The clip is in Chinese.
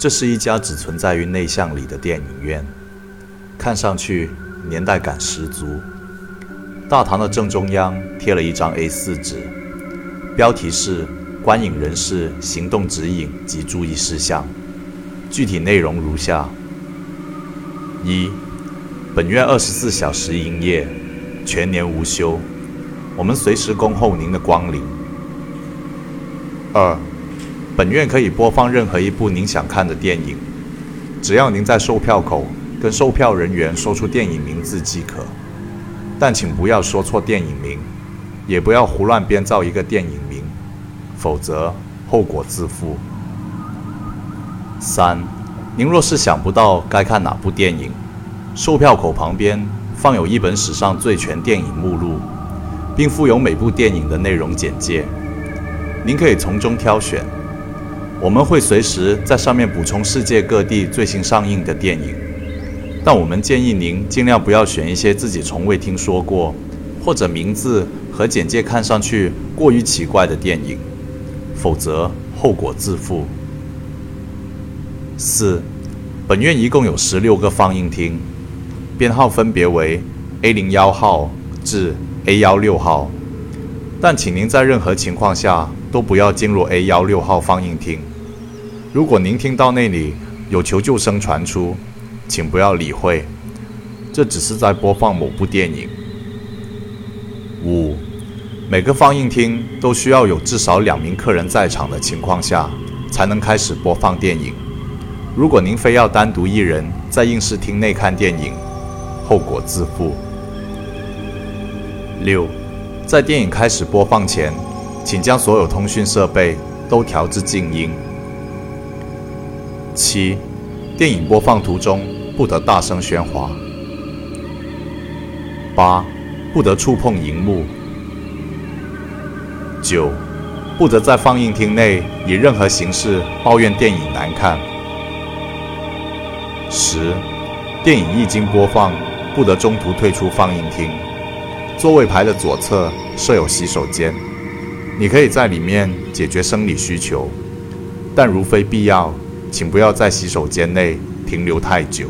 这是一家只存在于内巷里的电影院，看上去年代感十足。大堂的正中央贴了一张 A4 纸，标题是“观影人士行动指引及注意事项”。具体内容如下：一、本院二十四小时营业，全年无休，我们随时恭候您的光临。二、本院可以播放任何一部您想看的电影，只要您在售票口跟售票人员说出电影名字即可。但请不要说错电影名，也不要胡乱编造一个电影名，否则后果自负。三、您若是想不到该看哪部电影，售票口旁边放有一本史上最全电影目录，并附有每部电影的内容简介，您可以从中挑选。我们会随时在上面补充世界各地最新上映的电影，但我们建议您尽量不要选一些自己从未听说过，或者名字和简介看上去过于奇怪的电影，否则后果自负。四，本院一共有十六个放映厅，编号分别为 A 零幺号至 A 幺六号，但请您在任何情况下都不要进入 A 幺六号放映厅。如果您听到那里有求救声传出，请不要理会，这只是在播放某部电影。五，每个放映厅都需要有至少两名客人在场的情况下，才能开始播放电影。如果您非要单独一人在映视厅内看电影，后果自负。六，在电影开始播放前，请将所有通讯设备都调至静音。七，电影播放途中不得大声喧哗。八，不得触碰荧幕。九，不得在放映厅内以任何形式抱怨电影难看。十，电影一经播放，不得中途退出放映厅。座位排的左侧设有洗手间，你可以在里面解决生理需求，但如非必要。请不要在洗手间内停留太久。